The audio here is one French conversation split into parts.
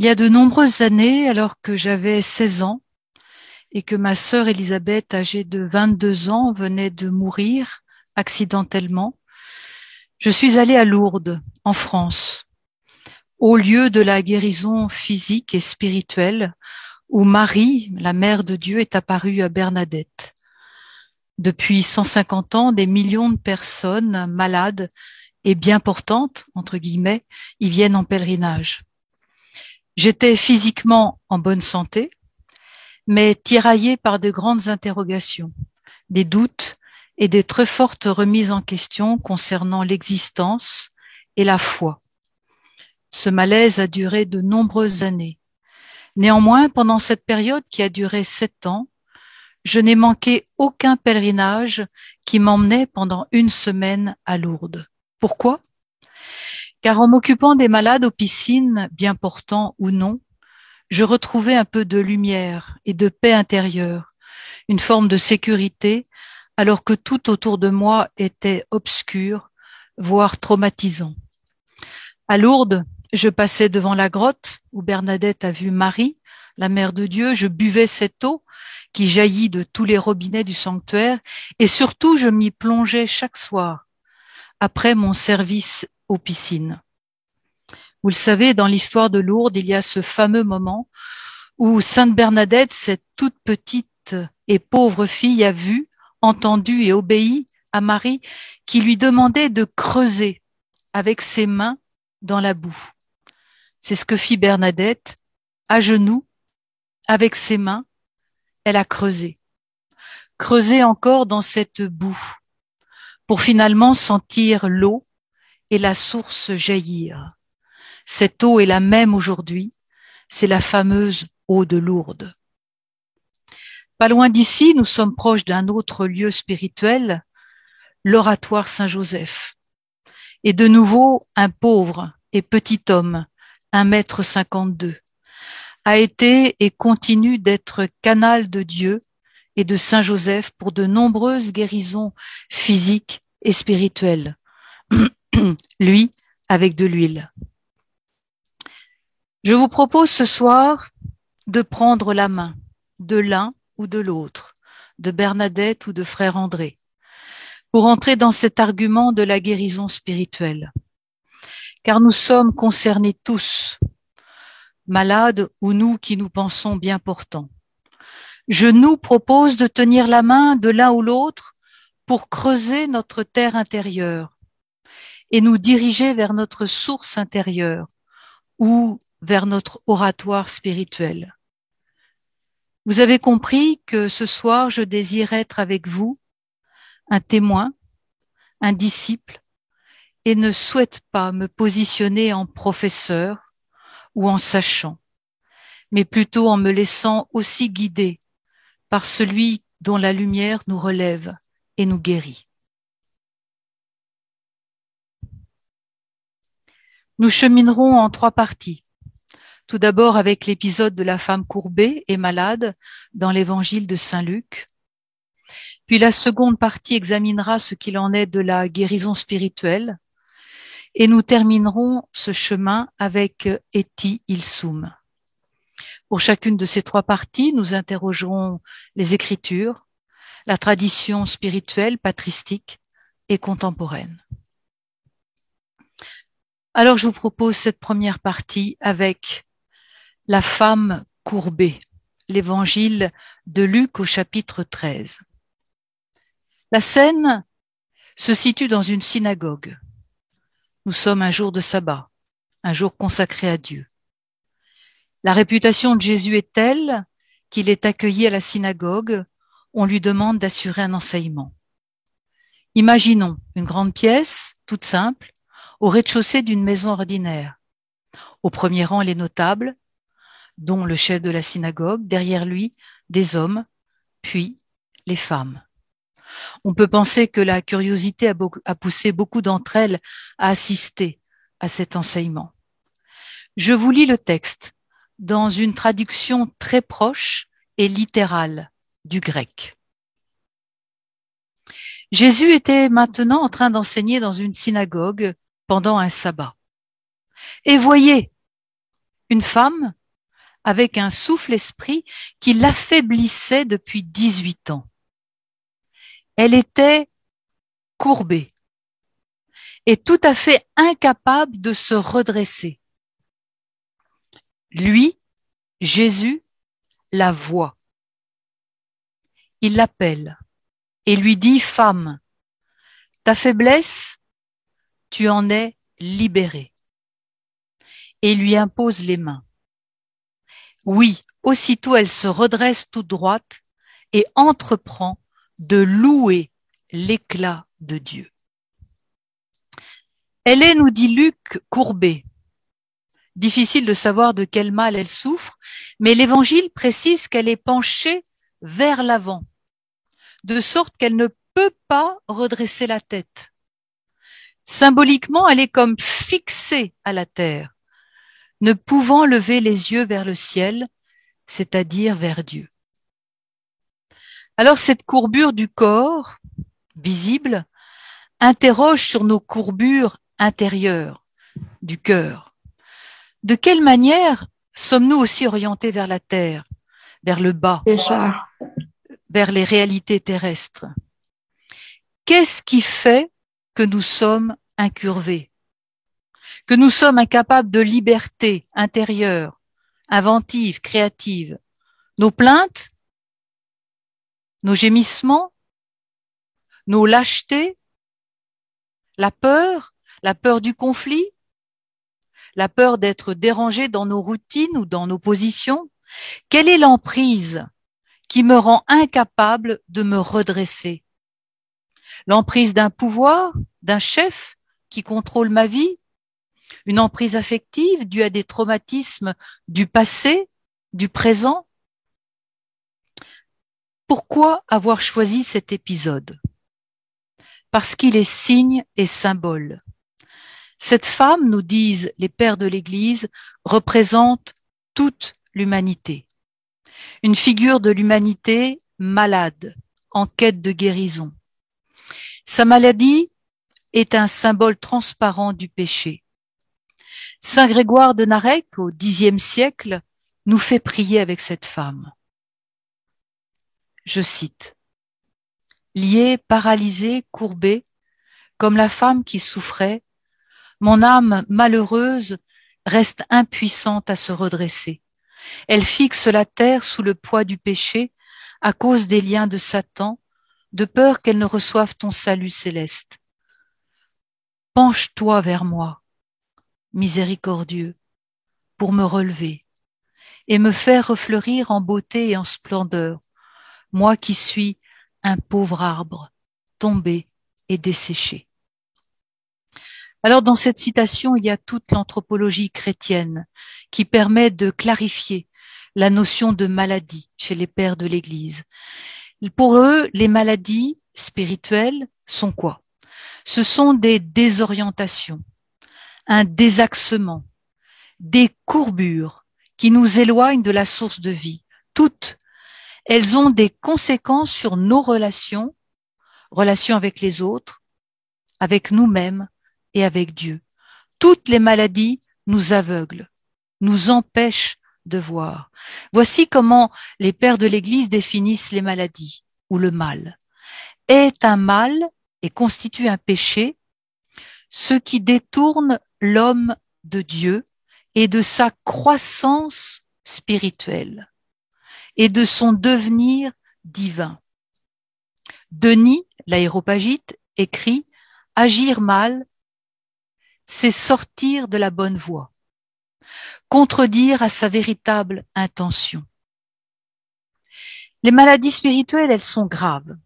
Il y a de nombreuses années, alors que j'avais 16 ans et que ma sœur Elisabeth, âgée de 22 ans, venait de mourir accidentellement, je suis allée à Lourdes, en France, au lieu de la guérison physique et spirituelle où Marie, la mère de Dieu, est apparue à Bernadette. Depuis 150 ans, des millions de personnes malades et bien portantes, entre guillemets, y viennent en pèlerinage. J'étais physiquement en bonne santé, mais tiraillée par de grandes interrogations, des doutes et des très fortes remises en question concernant l'existence et la foi. Ce malaise a duré de nombreuses années. Néanmoins, pendant cette période qui a duré sept ans, je n'ai manqué aucun pèlerinage qui m'emmenait pendant une semaine à Lourdes. Pourquoi? Car en m'occupant des malades aux piscines, bien portants ou non, je retrouvais un peu de lumière et de paix intérieure, une forme de sécurité, alors que tout autour de moi était obscur, voire traumatisant. À Lourdes, je passais devant la grotte où Bernadette a vu Marie, la mère de Dieu, je buvais cette eau qui jaillit de tous les robinets du sanctuaire, et surtout je m'y plongeais chaque soir, après mon service aux piscines. Vous le savez, dans l'histoire de Lourdes, il y a ce fameux moment où Sainte Bernadette, cette toute petite et pauvre fille, a vu, entendu et obéi à Marie qui lui demandait de creuser avec ses mains dans la boue. C'est ce que fit Bernadette, à genoux, avec ses mains, elle a creusé. Creusé encore dans cette boue, pour finalement sentir l'eau et la source jaillir. Cette eau est la même aujourd'hui, c'est la fameuse eau de Lourdes. Pas loin d'ici, nous sommes proches d'un autre lieu spirituel, l'oratoire Saint-Joseph. Et de nouveau, un pauvre et petit homme, un mètre cinquante-deux, a été et continue d'être canal de Dieu et de Saint Joseph pour de nombreuses guérisons physiques et spirituelles. lui avec de l'huile. Je vous propose ce soir de prendre la main de l'un ou de l'autre, de Bernadette ou de frère André, pour entrer dans cet argument de la guérison spirituelle. Car nous sommes concernés tous, malades ou nous qui nous pensons bien portants. Je nous propose de tenir la main de l'un ou l'autre pour creuser notre terre intérieure, et nous diriger vers notre source intérieure ou vers notre oratoire spirituel. Vous avez compris que ce soir, je désire être avec vous un témoin, un disciple, et ne souhaite pas me positionner en professeur ou en sachant, mais plutôt en me laissant aussi guider par celui dont la lumière nous relève et nous guérit. Nous cheminerons en trois parties. Tout d'abord avec l'épisode de la femme courbée et malade dans l'évangile de Saint Luc. Puis la seconde partie examinera ce qu'il en est de la guérison spirituelle. Et nous terminerons ce chemin avec Eti Ilsum. Pour chacune de ces trois parties, nous interrogerons les Écritures, la tradition spirituelle, patristique et contemporaine. Alors je vous propose cette première partie avec la femme courbée, l'évangile de Luc au chapitre 13. La scène se situe dans une synagogue. Nous sommes un jour de sabbat, un jour consacré à Dieu. La réputation de Jésus est telle qu'il est accueilli à la synagogue, on lui demande d'assurer un enseignement. Imaginons une grande pièce, toute simple, au rez-de-chaussée d'une maison ordinaire. Au premier rang, les notables, dont le chef de la synagogue, derrière lui, des hommes, puis les femmes. On peut penser que la curiosité a, poussé beaucoup d'entre elles à assister à cet enseignement. Je vous lis le texte dans une traduction très proche et littérale du grec. Jésus était maintenant en train d'enseigner dans une synagogue pendant un sabbat. Et voyez, une femme avec un souffle esprit qui l'affaiblissait depuis 18 ans. Elle était courbée et tout à fait incapable de se redresser. Lui, Jésus, la voit. Il l'appelle et lui dit, Femme, ta faiblesse, tu en es libérée. Et lui impose les mains. Oui, aussitôt elle se redresse toute droite et entreprend de louer l'éclat de Dieu. Elle est, nous dit Luc, courbée. Difficile de savoir de quel mal elle souffre, mais l'évangile précise qu'elle est penchée vers l'avant, de sorte qu'elle ne peut pas redresser la tête. Symboliquement, elle est comme fixée à la terre, ne pouvant lever les yeux vers le ciel, c'est-à-dire vers Dieu. Alors cette courbure du corps, visible, interroge sur nos courbures intérieures du cœur. De quelle manière sommes-nous aussi orientés vers la terre, vers le bas, vers les réalités terrestres? Qu'est-ce qui fait que nous sommes incurvés, que nous sommes incapables de liberté intérieure, inventive, créative. Nos plaintes Nos gémissements Nos lâchetés La peur La peur du conflit La peur d'être dérangé dans nos routines ou dans nos positions. Quelle est l'emprise qui me rend incapable de me redresser? L'emprise d'un pouvoir, d'un chef qui contrôle ma vie, une emprise affective due à des traumatismes du passé, du présent. Pourquoi avoir choisi cet épisode? Parce qu'il est signe et symbole. Cette femme, nous disent les pères de l'Église, représente toute l'humanité. Une figure de l'humanité malade, en quête de guérison. Sa maladie est un symbole transparent du péché. Saint Grégoire de Narek, au Xe siècle, nous fait prier avec cette femme. Je cite. Liée, paralysée, courbée, comme la femme qui souffrait, mon âme malheureuse reste impuissante à se redresser. Elle fixe la terre sous le poids du péché à cause des liens de Satan de peur qu'elle ne reçoive ton salut céleste. Penche-toi vers moi, miséricordieux, pour me relever et me faire refleurir en beauté et en splendeur, moi qui suis un pauvre arbre, tombé et desséché. Alors dans cette citation, il y a toute l'anthropologie chrétienne qui permet de clarifier la notion de maladie chez les pères de l'Église pour eux, les maladies spirituelles sont quoi? Ce sont des désorientations, un désaxement, des courbures qui nous éloignent de la source de vie. Toutes, elles ont des conséquences sur nos relations, relations avec les autres, avec nous-mêmes et avec Dieu. Toutes les maladies nous aveuglent, nous empêchent de voir. Voici comment les pères de l'Église définissent les maladies ou le mal. Est un mal et constitue un péché ce qui détourne l'homme de Dieu et de sa croissance spirituelle et de son devenir divin. Denis, l'aéropagite, écrit Agir mal, c'est sortir de la bonne voie contredire à sa véritable intention. Les maladies spirituelles, elles sont graves,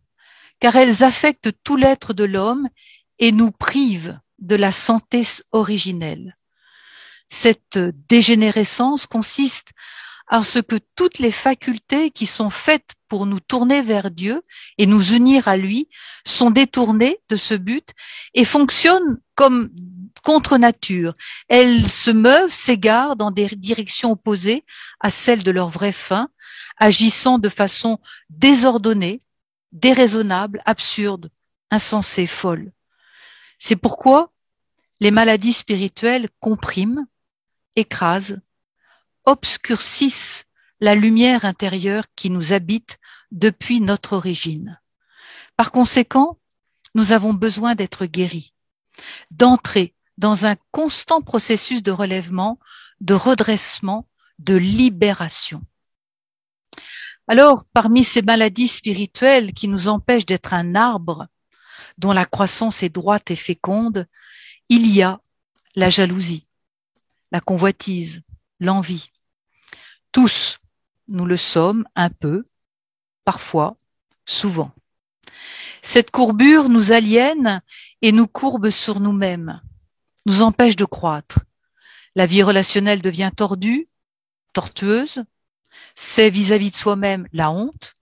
car elles affectent tout l'être de l'homme et nous privent de la santé originelle. Cette dégénérescence consiste à ce que toutes les facultés qui sont faites pour nous tourner vers Dieu et nous unir à lui sont détournées de ce but et fonctionnent comme contre nature. Elles se meuvent, s'égarent dans des directions opposées à celles de leur vraie fin, agissant de façon désordonnée, déraisonnable, absurde, insensée, folle. C'est pourquoi les maladies spirituelles compriment, écrasent, obscurcissent la lumière intérieure qui nous habite depuis notre origine. Par conséquent, nous avons besoin d'être guéris, d'entrer dans un constant processus de relèvement, de redressement, de libération. Alors, parmi ces maladies spirituelles qui nous empêchent d'être un arbre dont la croissance est droite et féconde, il y a la jalousie, la convoitise, l'envie. Tous, nous le sommes un peu, parfois, souvent. Cette courbure nous aliène et nous courbe sur nous-mêmes, nous empêche de croître. La vie relationnelle devient tordue, tortueuse, c'est vis-à-vis de soi-même la honte,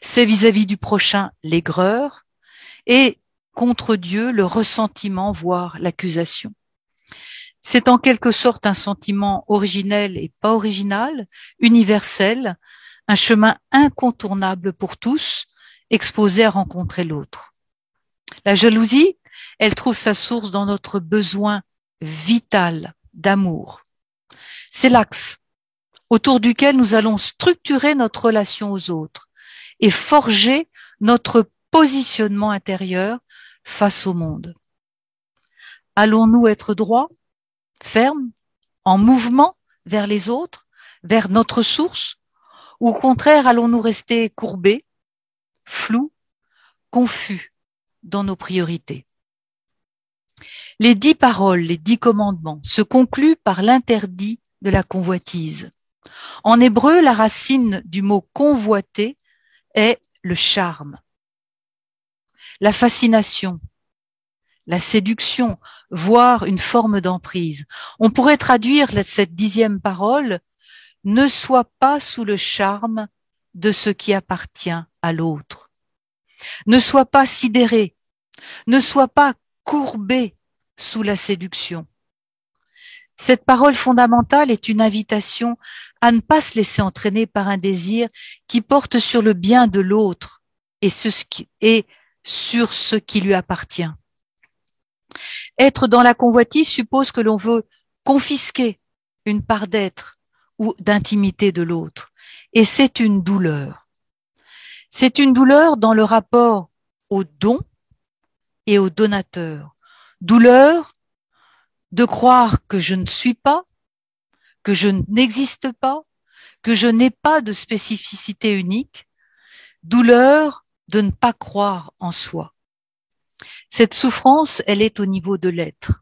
c'est vis-à-vis du prochain l'aigreur, et contre Dieu le ressentiment, voire l'accusation. C'est en quelque sorte un sentiment originel et pas original, universel, un chemin incontournable pour tous, exposés à rencontrer l'autre. La jalousie, elle trouve sa source dans notre besoin vital d'amour. C'est l'axe autour duquel nous allons structurer notre relation aux autres et forger notre positionnement intérieur face au monde. Allons-nous être droits, fermes, en mouvement vers les autres, vers notre source, ou au contraire allons-nous rester courbés, flous, confus dans nos priorités? Les dix paroles, les dix commandements se concluent par l'interdit de la convoitise. En hébreu, la racine du mot convoiter est le charme la fascination, la séduction, voire une forme d'emprise. On pourrait traduire cette dixième parole ne sois pas sous le charme de ce qui appartient à l'autre. Ne sois pas sidéré, ne sois pas courbé sous la séduction. Cette parole fondamentale est une invitation à ne pas se laisser entraîner par un désir qui porte sur le bien de l'autre et, sur ce qui lui appartient. Être dans la convoitise suppose que l'on veut confisquer une part d'être ou d'intimité de l'autre. Et c'est une douleur. C'est une douleur dans le rapport au don et au donateur. Douleur de croire que je ne suis pas, que je n'existe pas, que je n'ai pas de spécificité unique. Douleur de ne pas croire en soi. Cette souffrance, elle est au niveau de l'être.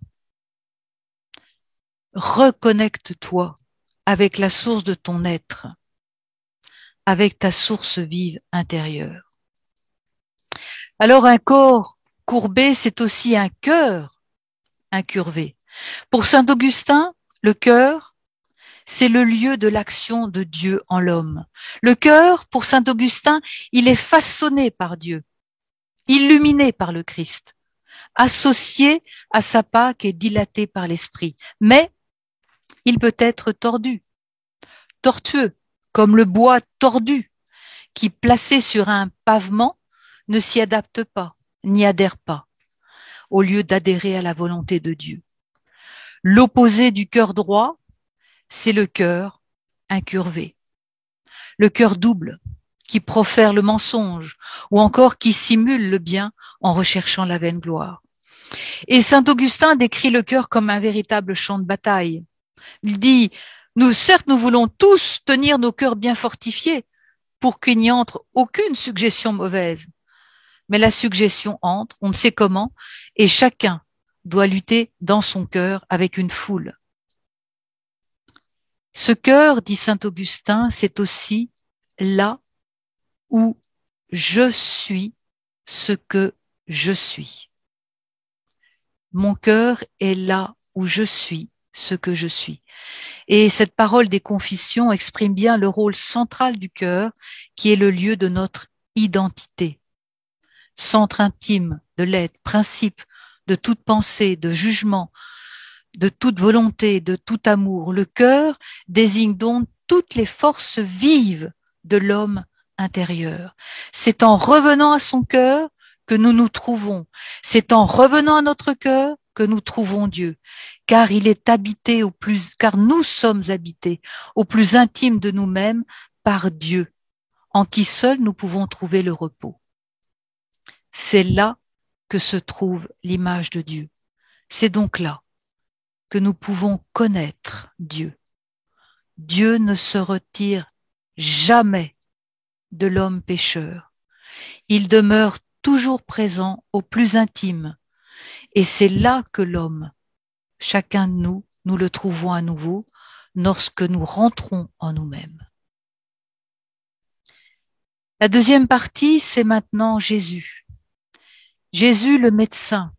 Reconnecte-toi avec la source de ton être, avec ta source vive intérieure. Alors un corps courbé, c'est aussi un cœur incurvé. Pour saint Augustin, le cœur, c'est le lieu de l'action de Dieu en l'homme. Le cœur, pour saint Augustin, il est façonné par Dieu, illuminé par le Christ, associé à sa Pâque et dilaté par l'Esprit. Mais il peut être tordu, tortueux, comme le bois tordu, qui, placé sur un pavement, ne s'y adapte pas, n'y adhère pas, au lieu d'adhérer à la volonté de Dieu. L'opposé du cœur droit, c'est le cœur incurvé. Le cœur double, qui profère le mensonge, ou encore qui simule le bien en recherchant la vaine gloire. Et saint Augustin décrit le cœur comme un véritable champ de bataille. Il dit, nous, certes, nous voulons tous tenir nos cœurs bien fortifiés pour qu'il n'y entre aucune suggestion mauvaise. Mais la suggestion entre, on ne sait comment, et chacun doit lutter dans son cœur avec une foule. Ce cœur, dit saint Augustin, c'est aussi là où je suis ce que je suis. Mon cœur est là où je suis ce que je suis. Et cette parole des confessions exprime bien le rôle central du cœur, qui est le lieu de notre identité, centre intime de l'être, principe de toute pensée, de jugement, de toute volonté, de tout amour. Le cœur désigne donc toutes les forces vives de l'homme intérieur. C'est en revenant à son cœur que nous nous trouvons. C'est en revenant à notre cœur que nous trouvons Dieu, car il est habité au plus, car nous sommes habités au plus intime de nous-mêmes par Dieu, en qui seul nous pouvons trouver le repos. C'est là que se trouve l'image de Dieu. C'est donc là que nous pouvons connaître Dieu. Dieu ne se retire jamais de l'homme pécheur. Il demeure toujours présent au plus intime. Et c'est là que l'homme, chacun de nous, nous le trouvons à nouveau lorsque nous rentrons en nous-mêmes. La deuxième partie, c'est maintenant Jésus. Jésus le médecin.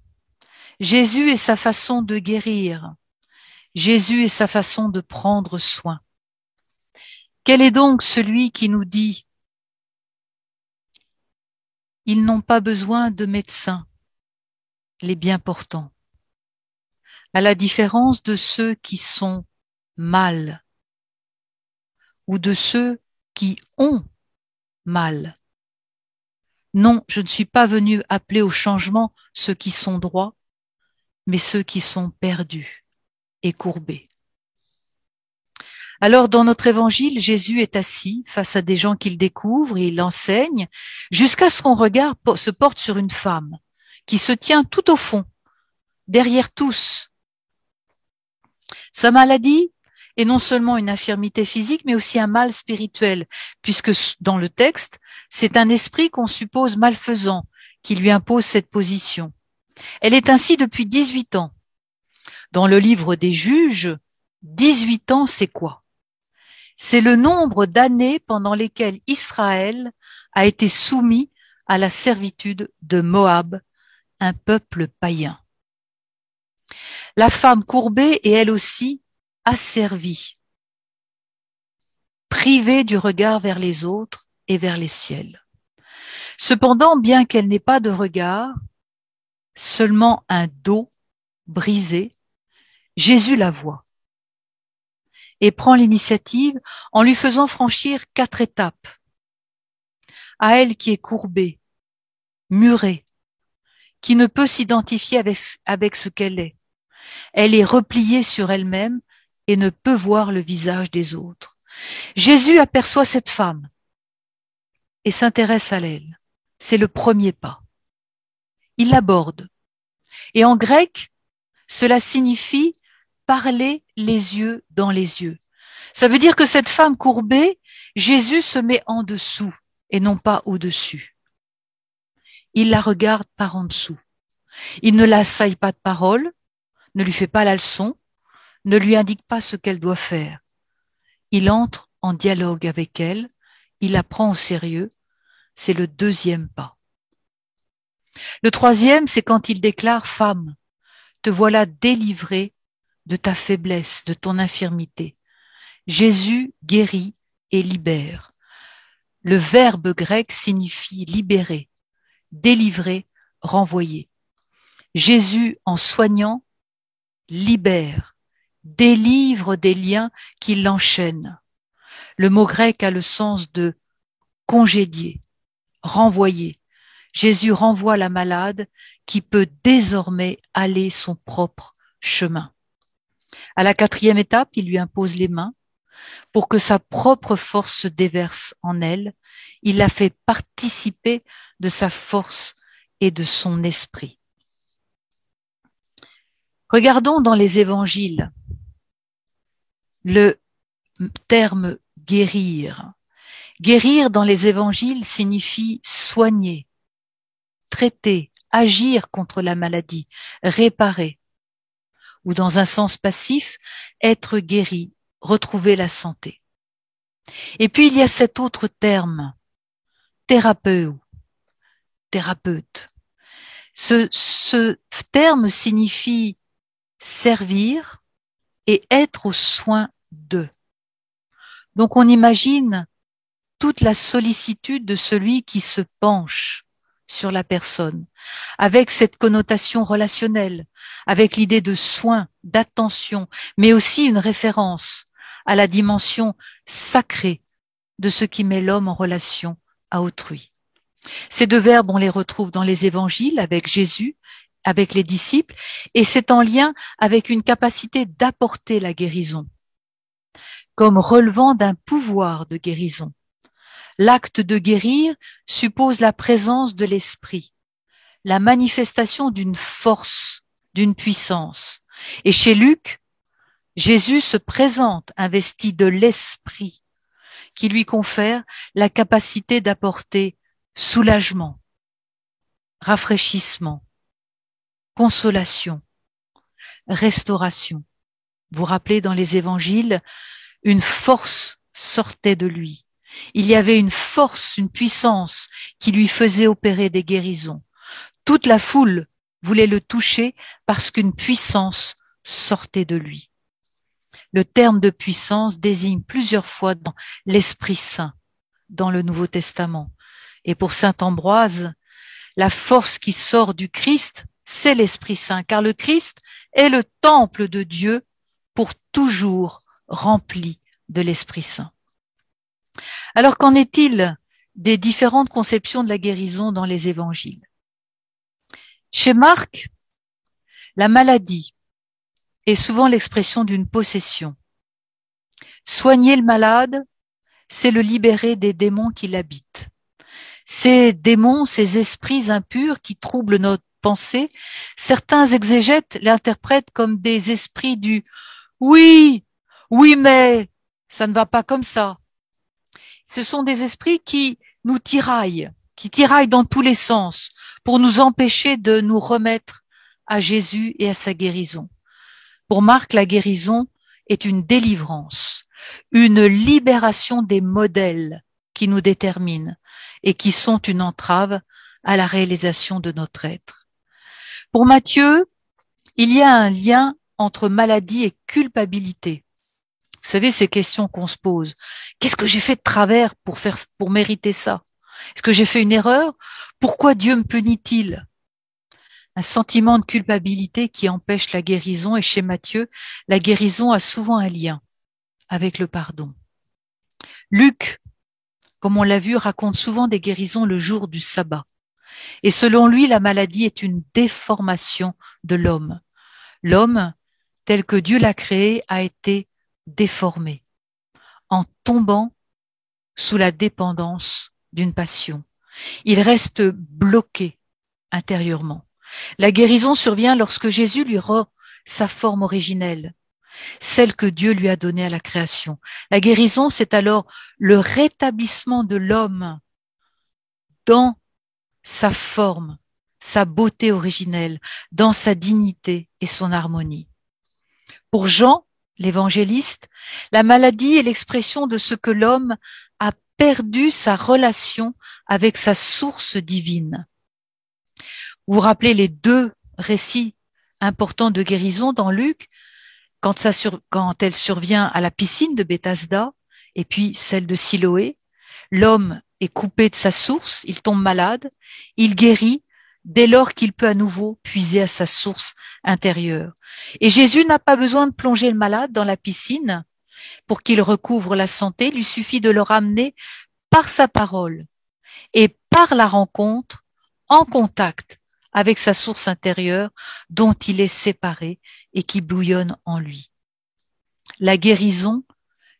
Jésus et sa façon de guérir. Jésus et sa façon de prendre soin. Quel est donc celui qui nous dit ils n'ont pas besoin de médecins, les bien portants, à la différence de ceux qui sont mal ou de ceux qui ont mal. Non, je ne suis pas venu appeler au changement ceux qui sont droits, mais ceux qui sont perdus et courbés. Alors, dans notre évangile, Jésus est assis face à des gens qu'il découvre et il enseigne jusqu'à ce qu'on regard se porte sur une femme qui se tient tout au fond, derrière tous. Sa maladie non seulement une infirmité physique, mais aussi un mal spirituel, puisque dans le texte, c'est un esprit qu'on suppose malfaisant qui lui impose cette position. Elle est ainsi depuis 18 ans. Dans le livre des juges, 18 ans, c'est quoi? C'est le nombre d'années pendant lesquelles Israël a été soumis à la servitude de Moab, un peuple païen. La femme courbée est elle aussi asservie, privée du regard vers les autres et vers les ciels. Cependant, bien qu'elle n'ait pas de regard, seulement un dos brisé, Jésus la voit et prend l'initiative en lui faisant franchir quatre étapes. À elle qui est courbée, murée, qui ne peut s'identifier avec, avec ce qu'elle est. Elle est repliée sur elle-même et ne peut voir le visage des autres. Jésus aperçoit cette femme et s'intéresse à elle. C'est le premier pas. Il l'aborde. Et en grec, cela signifie parler les yeux dans les yeux. Ça veut dire que cette femme courbée, Jésus se met en dessous et non pas au-dessus. Il la regarde par en dessous. Il ne l'assaille pas de parole, ne lui fait pas la leçon, ne lui indique pas ce qu'elle doit faire. Il entre en dialogue avec elle, il la prend au sérieux, c'est le deuxième pas. Le troisième, c'est quand il déclare Femme, te voilà délivrée de ta faiblesse, de ton infirmité. Jésus guérit et libère. Le verbe grec signifie libérer, délivrer, renvoyer. Jésus, en soignant, libère, délivre des liens qui l'enchaînent. Le mot grec a le sens de congédier, renvoyer. Jésus renvoie la malade qui peut désormais aller son propre chemin. À la quatrième étape, il lui impose les mains pour que sa propre force se déverse en elle. Il la fait participer de sa force et de son esprit. Regardons dans les évangiles le terme guérir. Guérir dans les évangiles signifie soigner, traiter, agir contre la maladie, réparer ou dans un sens passif, être guéri, retrouver la santé. Et puis il y a cet autre terme, thérapeute, thérapeute. Ce, ce terme signifie servir et être au soin d'eux. Donc on imagine toute la sollicitude de celui qui se penche sur la personne, avec cette connotation relationnelle, avec l'idée de soin, d'attention, mais aussi une référence à la dimension sacrée de ce qui met l'homme en relation à autrui. Ces deux verbes, on les retrouve dans les évangiles avec Jésus, avec les disciples, et c'est en lien avec une capacité d'apporter la guérison, comme relevant d'un pouvoir de guérison. L'acte de guérir suppose la présence de l'esprit, la manifestation d'une force, d'une puissance. Et chez Luc, Jésus se présente investi de l'esprit qui lui confère la capacité d'apporter soulagement, rafraîchissement, consolation, restauration. Vous rappelez dans les évangiles, une force sortait de lui. Il y avait une force, une puissance qui lui faisait opérer des guérisons. Toute la foule voulait le toucher parce qu'une puissance sortait de lui. Le terme de puissance désigne plusieurs fois dans l'Esprit Saint dans le Nouveau Testament. Et pour Saint Ambroise, la force qui sort du Christ, c'est l'Esprit Saint, car le Christ est le temple de Dieu pour toujours rempli de l'Esprit Saint. Alors qu'en est-il des différentes conceptions de la guérison dans les évangiles? Chez Marc, la maladie est souvent l'expression d'une possession. Soigner le malade, c'est le libérer des démons qui l'habitent. Ces démons, ces esprits impurs qui troublent notre pensée, certains exégètes l'interprètent comme des esprits du oui, oui, mais ça ne va pas comme ça. Ce sont des esprits qui nous tiraillent, qui tiraillent dans tous les sens pour nous empêcher de nous remettre à Jésus et à sa guérison. Pour Marc, la guérison est une délivrance, une libération des modèles qui nous déterminent et qui sont une entrave à la réalisation de notre être. Pour Matthieu, il y a un lien entre maladie et culpabilité. Vous savez, ces questions qu'on se pose. Qu'est-ce que j'ai fait de travers pour faire, pour mériter ça? Est-ce que j'ai fait une erreur? Pourquoi Dieu me punit-il? Un sentiment de culpabilité qui empêche la guérison et chez Matthieu, la guérison a souvent un lien avec le pardon. Luc, comme on l'a vu, raconte souvent des guérisons le jour du sabbat. Et selon lui, la maladie est une déformation de l'homme. L'homme, tel que Dieu l'a créé, a été déformé en tombant sous la dépendance d'une passion. Il reste bloqué intérieurement. La guérison survient lorsque Jésus lui rend sa forme originelle, celle que Dieu lui a donnée à la création. La guérison, c'est alors le rétablissement de l'homme dans sa forme, sa beauté originelle, dans sa dignité et son harmonie. Pour Jean, l'évangéliste, la maladie est l'expression de ce que l'homme a perdu sa relation avec sa source divine. Vous vous rappelez les deux récits importants de guérison dans Luc, quand, elle survient à la piscine de Bethesda et puis celle de Siloé, l'homme est coupé de sa source, il tombe malade, il guérit dès lors qu'il peut à nouveau puiser à sa source intérieure. Et Jésus n'a pas besoin de plonger le malade dans la piscine pour qu'il recouvre la santé, il lui suffit de le ramener par sa parole et par la rencontre en contact avec sa source intérieure dont il est séparé et qui bouillonne en lui. La guérison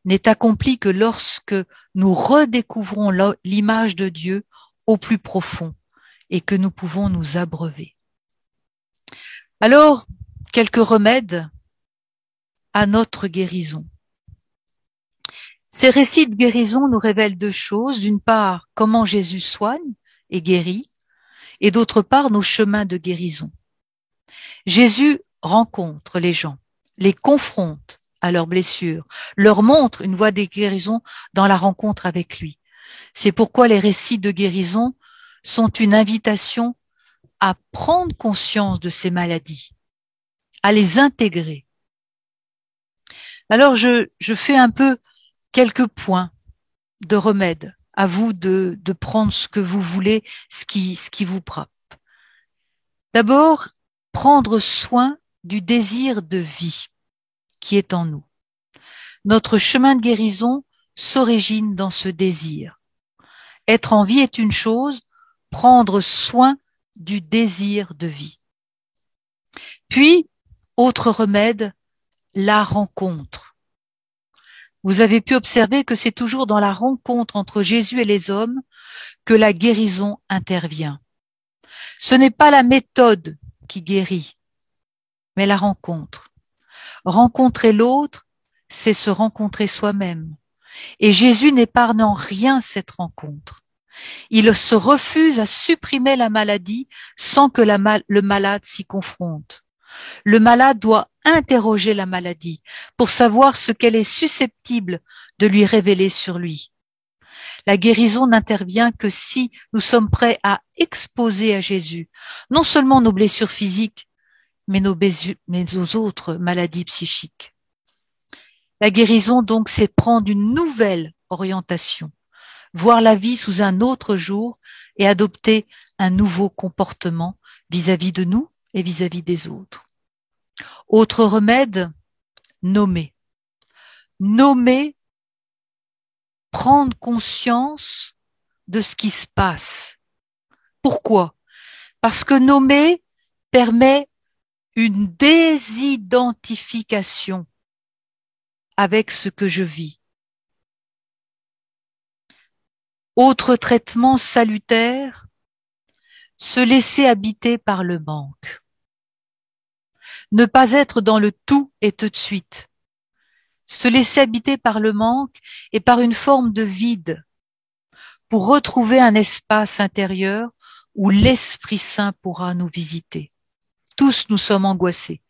n'est accomplie que lorsque nous redécouvrons l'image de Dieu au plus profond et que nous pouvons nous abreuver. Alors, quelques remèdes à notre guérison. Ces récits de guérison nous révèlent deux choses. D'une part, comment Jésus soigne et guérit, et d'autre part nos chemins de guérison. Jésus rencontre les gens, les confronte à leurs blessures, leur montre une voie de guérison dans la rencontre avec lui. C'est pourquoi les récits de guérison sont une invitation à prendre conscience de ces maladies, à les intégrer. Alors je, je fais un peu quelques points de remède à vous de, de prendre ce que vous voulez, ce qui, ce qui vous frappe. D'abord, prendre soin du désir de vie qui est en nous. Notre chemin de guérison s'origine dans ce désir. Être en vie est une chose, prendre soin du désir de vie. Puis, autre remède, la rencontre. Vous avez pu observer que c'est toujours dans la rencontre entre Jésus et les hommes que la guérison intervient. Ce n'est pas la méthode qui guérit, mais la rencontre. Rencontrer l'autre, c'est se rencontrer soi-même. Et Jésus n'épargne en rien cette rencontre. Il se refuse à supprimer la maladie sans que le malade s'y confronte. Le malade doit interroger la maladie pour savoir ce qu'elle est susceptible de lui révéler sur lui. La guérison n'intervient que si nous sommes prêts à exposer à Jésus non seulement nos blessures physiques, mais nos, autres maladies psychiques. La guérison, donc, c'est prendre une nouvelle orientation, voir la vie sous un autre jour et adopter un nouveau comportement vis-à-vis de nous et vis-à-vis des autres. Autre remède, nommer. Nommer, prendre conscience de ce qui se passe. Pourquoi? Parce que nommer permet une désidentification avec ce que je vis. Autre traitement salutaire, se laisser habiter par le manque. Ne pas être dans le tout et tout de suite. Se laisser habiter par le manque et par une forme de vide pour retrouver un espace intérieur où l'Esprit Saint pourra nous visiter. Tous nous sommes angoissés.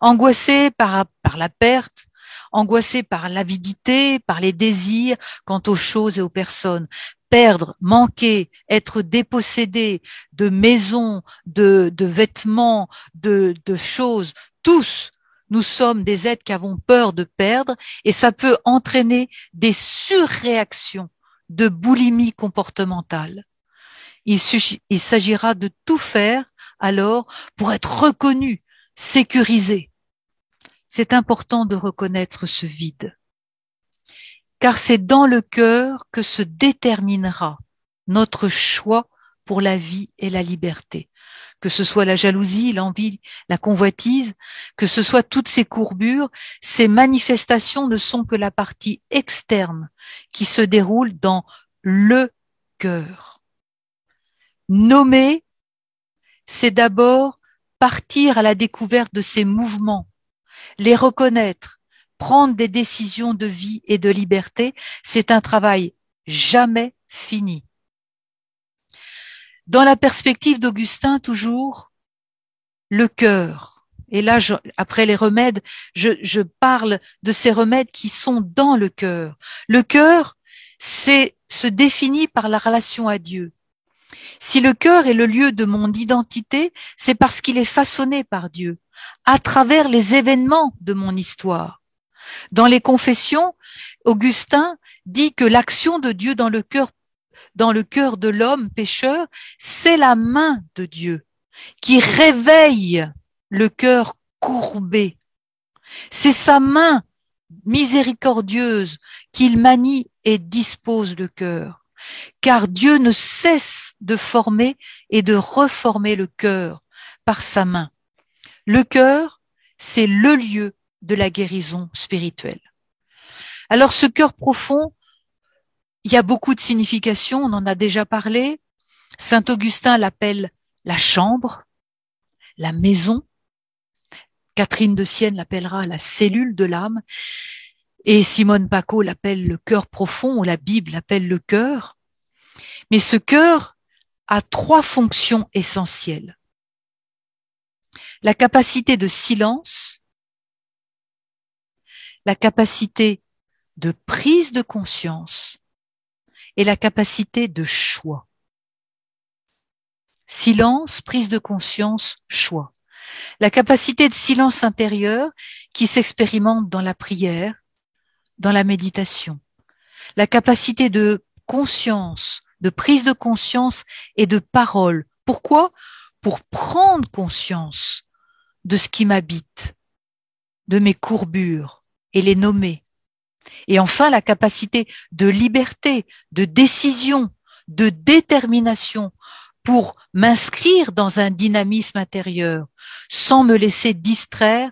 Angoissés par, la perte, angoissé par l'avidité, par les désirs quant aux choses et aux personnes. Perdre, manquer, être dépossédé de maisons, de, vêtements, de, choses, tous, nous sommes des êtres qui avons peur de perdre et ça peut entraîner des surréactions de boulimie comportementale. Il s'agira de tout faire alors pour être reconnu, sécurisé c'est important de reconnaître ce vide. Car c'est dans le cœur que se déterminera notre choix pour la vie et la liberté. Que ce soit la jalousie, l'envie, la convoitise, que ce soit toutes ces courbures, ces manifestations ne sont que la partie externe qui se déroule dans le cœur. Nommer, c'est d'abord partir à la découverte de ces mouvements les reconnaître, prendre des décisions de vie et de liberté, c'est un travail jamais fini. Dans la perspective d'Augustin, toujours, le cœur. Et là, après les remèdes, je, je parle de ces remèdes qui sont dans le cœur. Le cœur, c'est se définit par la relation à Dieu. Si le cœur est le lieu de mon identité, c'est parce qu'il est façonné par Dieu à travers les événements de mon histoire. Dans les confessions, Augustin dit que l'action de Dieu dans le cœur dans le cœur de l'homme pécheur, c'est la main de Dieu qui réveille le cœur courbé. C'est sa main miséricordieuse qu'il manie et dispose le cœur. Car Dieu ne cesse de former et de reformer le cœur par sa main. Le cœur, c'est le lieu de la guérison spirituelle. Alors ce cœur profond, il y a beaucoup de significations, on en a déjà parlé. Saint Augustin l'appelle la chambre, la maison. Catherine de Sienne l'appellera la cellule de l'âme. Et Simone Paco l'appelle le cœur profond, ou la Bible l'appelle le cœur. Mais ce cœur a trois fonctions essentielles la capacité de silence, la capacité de prise de conscience et la capacité de choix. Silence, prise de conscience, choix. La capacité de silence intérieur qui s'expérimente dans la prière, dans la méditation. La capacité de conscience, de prise de conscience et de parole. Pourquoi? Pour prendre conscience de ce qui m'habite, de mes courbures et les nommer. Et enfin, la capacité de liberté, de décision, de détermination pour m'inscrire dans un dynamisme intérieur sans me laisser distraire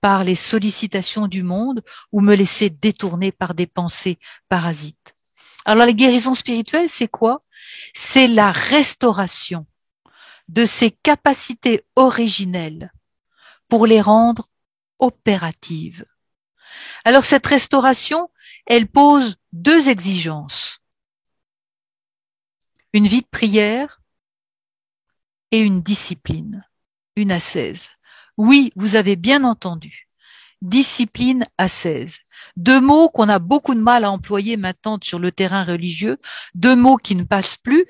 par les sollicitations du monde ou me laisser détourner par des pensées parasites. Alors la guérison spirituelle, c'est quoi? C'est la restauration de ces capacités originelles pour les rendre opératives. Alors cette restauration, elle pose deux exigences. Une vie de prière et une discipline, une ascèse. Oui, vous avez bien entendu. Discipline ascèse. Deux mots qu'on a beaucoup de mal à employer maintenant sur le terrain religieux, deux mots qui ne passent plus,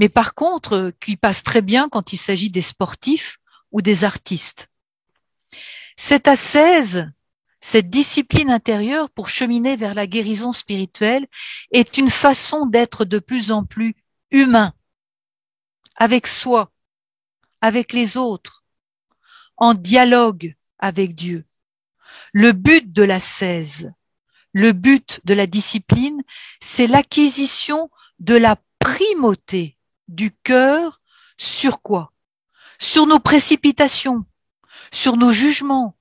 mais par contre euh, qui passent très bien quand il s'agit des sportifs ou des artistes. Cette ascèse, cette discipline intérieure pour cheminer vers la guérison spirituelle est une façon d'être de plus en plus humain, avec soi, avec les autres, en dialogue avec Dieu. Le but de la l'ascèse, le but de la discipline, c'est l'acquisition de la primauté du cœur sur quoi? Sur nos précipitations, sur nos jugements,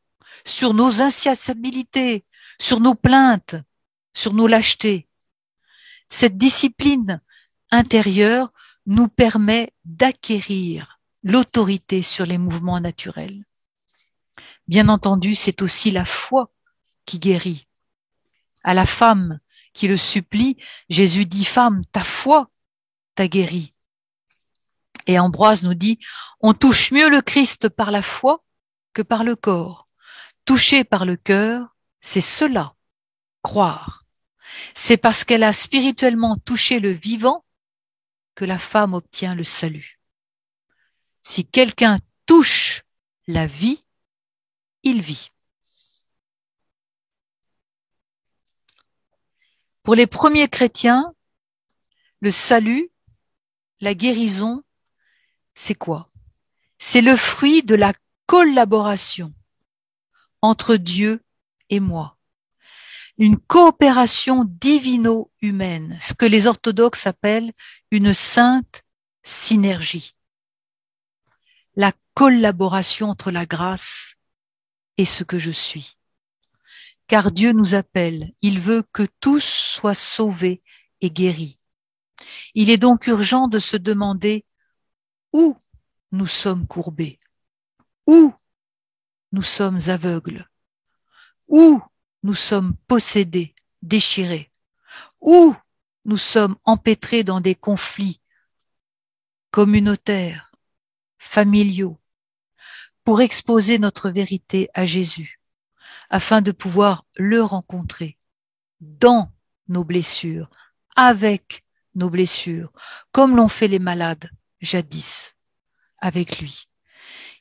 sur nos insatiabilités, sur nos plaintes, sur nos lâchetés. Cette discipline intérieure nous permet d'acquérir l'autorité sur les mouvements naturels. Bien entendu, c'est aussi la foi qui guérit. À la femme qui le supplie, Jésus dit, femme, ta foi t'a guéri. Et Ambroise nous dit, on touche mieux le Christ par la foi que par le corps. Touché par le cœur, c'est cela, croire. C'est parce qu'elle a spirituellement touché le vivant que la femme obtient le salut. Si quelqu'un touche la vie, il vit. Pour les premiers chrétiens, le salut, la guérison, c'est quoi? C'est le fruit de la collaboration entre Dieu et moi. Une coopération divino-humaine, ce que les orthodoxes appellent une sainte synergie. La collaboration entre la grâce et ce que je suis. Car Dieu nous appelle, il veut que tous soient sauvés et guéris. Il est donc urgent de se demander où nous sommes courbés, où nous sommes aveugles, où nous sommes possédés, déchirés, où nous sommes empêtrés dans des conflits communautaires, familiaux, pour exposer notre vérité à Jésus, afin de pouvoir le rencontrer dans nos blessures, avec nos blessures, comme l'ont fait les malades jadis avec lui.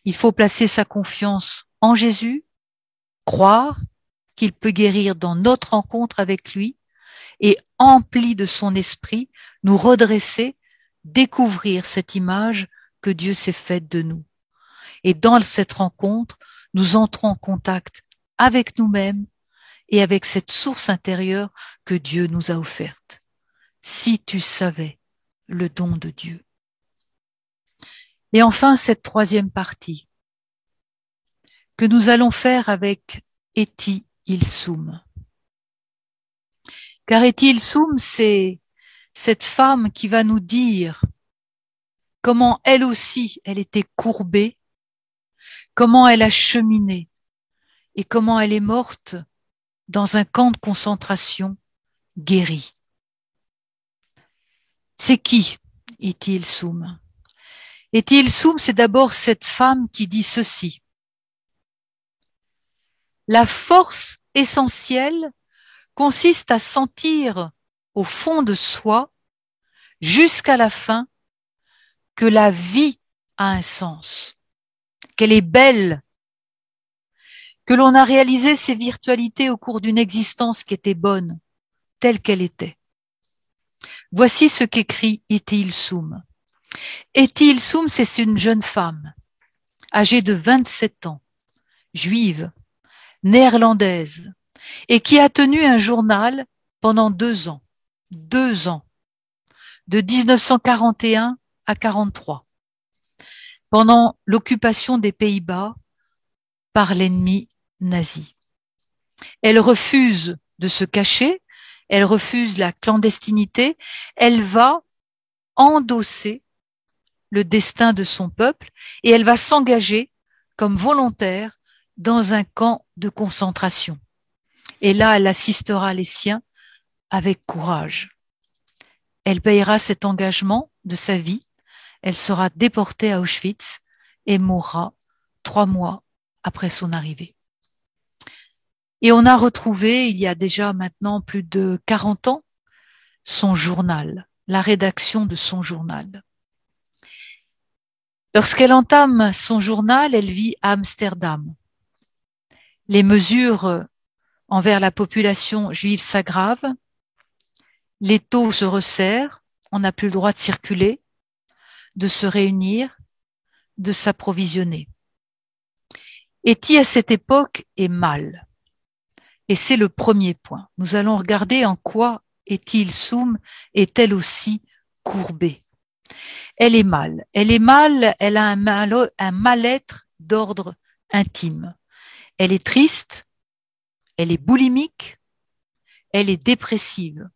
Il faut placer sa confiance en Jésus, croire qu'il peut guérir dans notre rencontre avec lui et, empli de son esprit, nous redresser, découvrir cette image que Dieu s'est faite de nous. Et dans cette rencontre, nous entrons en contact avec nous-mêmes et avec cette source intérieure que Dieu nous a offerte. Si tu savais le don de Dieu. Et enfin, cette troisième partie que nous allons faire avec Eti Ilsum. Car Eti Ilsum, c'est cette femme qui va nous dire comment elle aussi, elle était courbée, comment elle a cheminé et comment elle est morte dans un camp de concentration guérie. C'est qui Eti Ilsum et Tilsoum, c'est d'abord cette femme qui dit ceci. La force essentielle consiste à sentir au fond de soi, jusqu'à la fin, que la vie a un sens, qu'elle est belle, que l'on a réalisé ses virtualités au cours d'une existence qui était bonne, telle qu'elle était. Voici ce qu'écrit Itil Soum. Ethil Soum, c'est une jeune femme, âgée de 27 ans, juive, néerlandaise, et qui a tenu un journal pendant deux ans, deux ans, de 1941 à 43. pendant l'occupation des Pays-Bas par l'ennemi nazi. Elle refuse de se cacher, elle refuse la clandestinité, elle va endosser le destin de son peuple et elle va s'engager comme volontaire dans un camp de concentration. Et là, elle assistera les siens avec courage. Elle payera cet engagement de sa vie. Elle sera déportée à Auschwitz et mourra trois mois après son arrivée. Et on a retrouvé, il y a déjà maintenant plus de 40 ans, son journal, la rédaction de son journal. Lorsqu'elle entame son journal, elle vit à Amsterdam. Les mesures envers la population juive s'aggravent, les taux se resserrent, on n'a plus le droit de circuler, de se réunir, de s'approvisionner. Eti à cette époque est mal. Et c'est le premier point. Nous allons regarder en quoi est-il soum est elle aussi courbée. Elle est mal. Elle est mal, elle a un mal-être d'ordre intime. Elle est triste, elle est boulimique, elle est dépressive.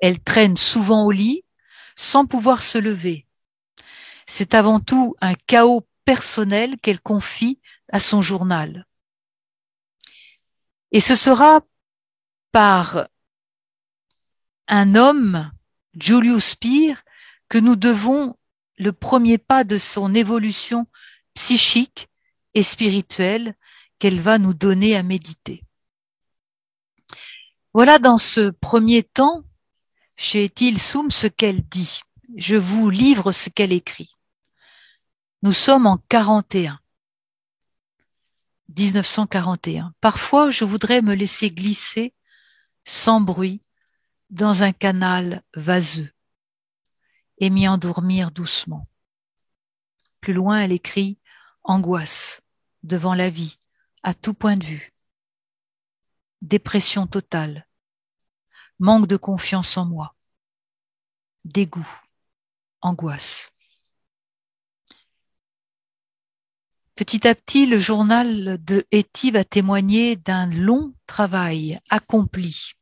Elle traîne souvent au lit sans pouvoir se lever. C'est avant tout un chaos personnel qu'elle confie à son journal. Et ce sera par un homme, Julius Speer, que nous devons le premier pas de son évolution psychique et spirituelle qu'elle va nous donner à méditer. Voilà dans ce premier temps chez Tilsum ce qu'elle dit. Je vous livre ce qu'elle écrit. Nous sommes en 41. 1941. Parfois, je voudrais me laisser glisser sans bruit dans un canal vaseux et m'y endormir doucement. Plus loin, elle écrit angoisse devant la vie, à tout point de vue. Dépression totale, manque de confiance en moi, dégoût, angoisse. Petit à petit, le journal de Etty va témoigner d'un long travail accompli.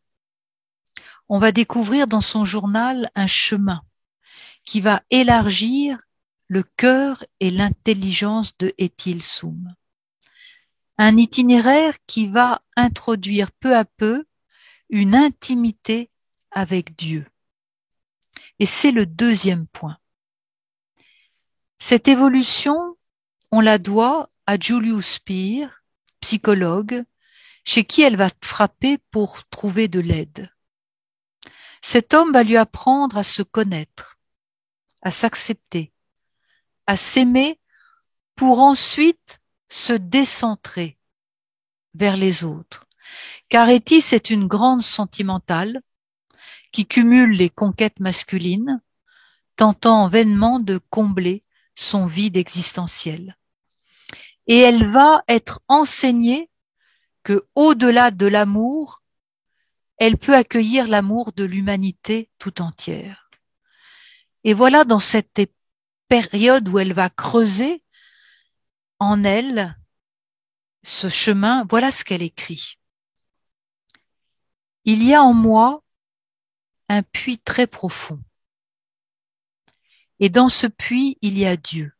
On va découvrir dans son journal un chemin qui va élargir le cœur et l'intelligence de Etil Soum. Un itinéraire qui va introduire peu à peu une intimité avec Dieu. Et c'est le deuxième point. Cette évolution on la doit à Julius Speer, psychologue, chez qui elle va frapper pour trouver de l'aide. Cet homme va lui apprendre à se connaître, à s'accepter, à s'aimer pour ensuite se décentrer vers les autres. Car Etis est une grande sentimentale qui cumule les conquêtes masculines, tentant vainement de combler son vide existentiel et elle va être enseignée que au-delà de l'amour, elle peut accueillir l'amour de l'humanité tout entière. Et voilà dans cette période où elle va creuser en elle ce chemin, voilà ce qu'elle écrit. Il y a en moi un puits très profond. Et dans ce puits, il y a Dieu.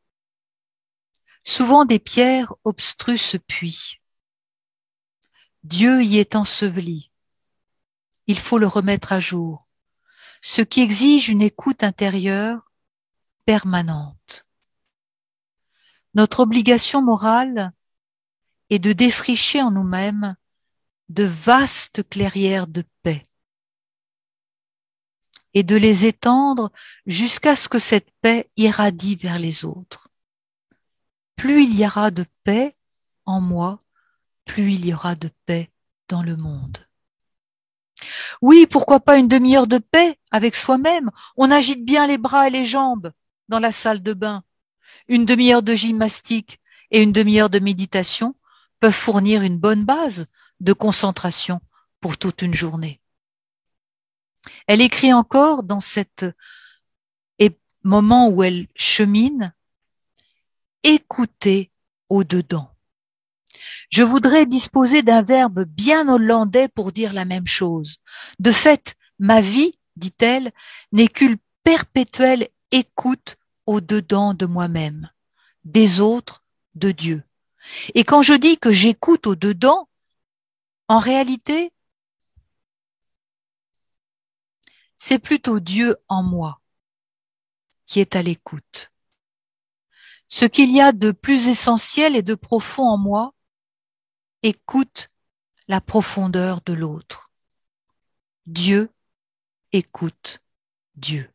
Souvent des pierres obstruent ce puits. Dieu y est enseveli. Il faut le remettre à jour, ce qui exige une écoute intérieure permanente. Notre obligation morale est de défricher en nous-mêmes de vastes clairières de paix et de les étendre jusqu'à ce que cette paix irradie vers les autres plus il y aura de paix en moi, plus il y aura de paix dans le monde. Oui, pourquoi pas une demi-heure de paix avec soi-même? On agite bien les bras et les jambes dans la salle de bain. Une demi-heure de gymnastique et une demi-heure de méditation peuvent fournir une bonne base de concentration pour toute une journée. Elle écrit encore dans cet moment où elle chemine écouter au-dedans. Je voudrais disposer d'un verbe bien hollandais pour dire la même chose. De fait, ma vie, dit-elle, n'est qu'une perpétuelle écoute au-dedans de moi-même, des autres, de Dieu. Et quand je dis que j'écoute au-dedans, en réalité, c'est plutôt Dieu en moi qui est à l'écoute. Ce qu'il y a de plus essentiel et de profond en moi écoute la profondeur de l'autre. Dieu écoute Dieu.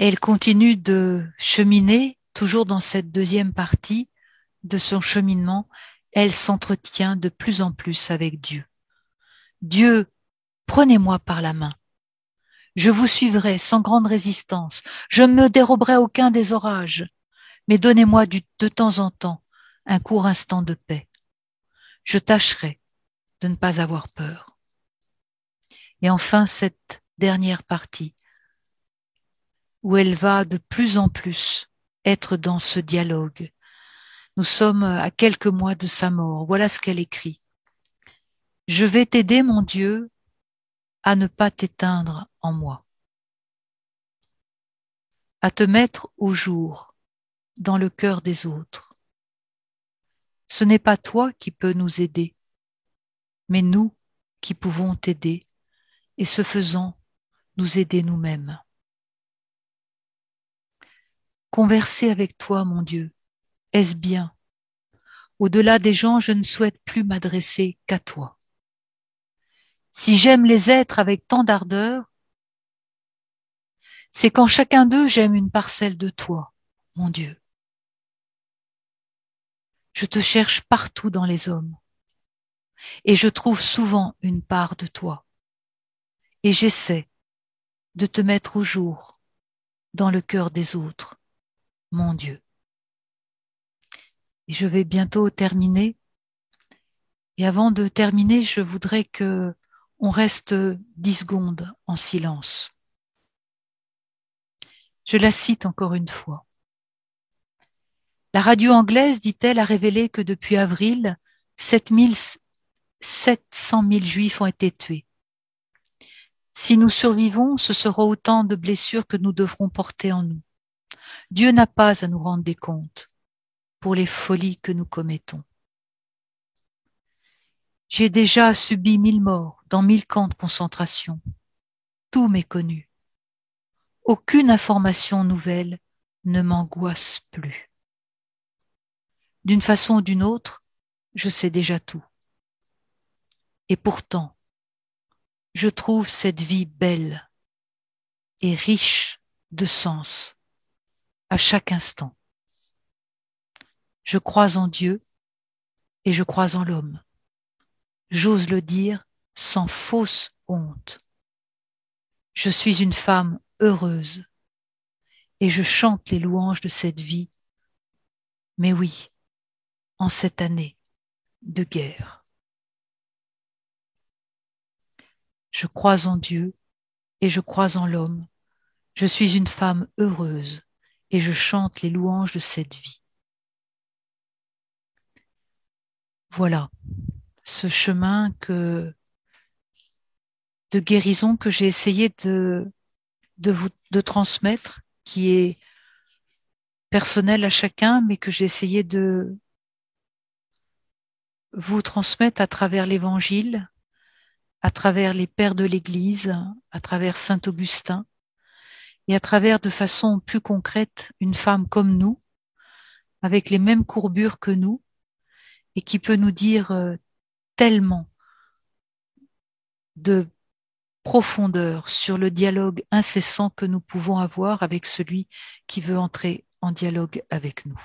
elle continue de cheminer, toujours dans cette deuxième partie de son cheminement, elle s'entretient de plus en plus avec Dieu. Dieu, prenez-moi par la main. Je vous suivrai sans grande résistance. Je ne me déroberai aucun des orages. Mais donnez-moi de temps en temps un court instant de paix. Je tâcherai de ne pas avoir peur. Et enfin, cette dernière partie, où elle va de plus en plus être dans ce dialogue. Nous sommes à quelques mois de sa mort. Voilà ce qu'elle écrit. Je vais t'aider, mon Dieu, à ne pas t'éteindre en moi, à te mettre au jour dans le cœur des autres. Ce n'est pas toi qui peux nous aider, mais nous qui pouvons t'aider et ce faisant, nous aider nous-mêmes. Converser avec toi, mon Dieu, est-ce bien? Au-delà des gens, je ne souhaite plus m'adresser qu'à toi. Si j'aime les êtres avec tant d'ardeur, c'est qu'en chacun d'eux j'aime une parcelle de toi, mon Dieu. Je te cherche partout dans les hommes, et je trouve souvent une part de toi, et j'essaie de te mettre au jour dans le cœur des autres, mon Dieu. Et je vais bientôt terminer. Et avant de terminer, je voudrais que on reste dix secondes en silence. Je la cite encore une fois. La radio anglaise, dit-elle, a révélé que depuis avril, 700 000 juifs ont été tués. Si nous survivons, ce sera autant de blessures que nous devrons porter en nous. Dieu n'a pas à nous rendre des comptes pour les folies que nous commettons. J'ai déjà subi mille morts dans mille camps de concentration. Tout m'est connu. Aucune information nouvelle ne m'angoisse plus. D'une façon ou d'une autre, je sais déjà tout. Et pourtant, je trouve cette vie belle et riche de sens à chaque instant. Je crois en Dieu et je crois en l'homme. J'ose le dire sans fausse honte. Je suis une femme heureuse et je chante les louanges de cette vie. Mais oui, en cette année de guerre. Je crois en Dieu et je crois en l'homme. Je suis une femme heureuse et je chante les louanges de cette vie. Voilà ce chemin que de guérison que j'ai essayé de, de vous de transmettre, qui est personnel à chacun, mais que j'ai essayé de vous transmettre à travers l'évangile, à travers les pères de l'Église, à travers Saint Augustin, et à travers de façon plus concrète une femme comme nous, avec les mêmes courbures que nous, et qui peut nous dire euh, tellement de profondeur sur le dialogue incessant que nous pouvons avoir avec celui qui veut entrer en dialogue avec nous.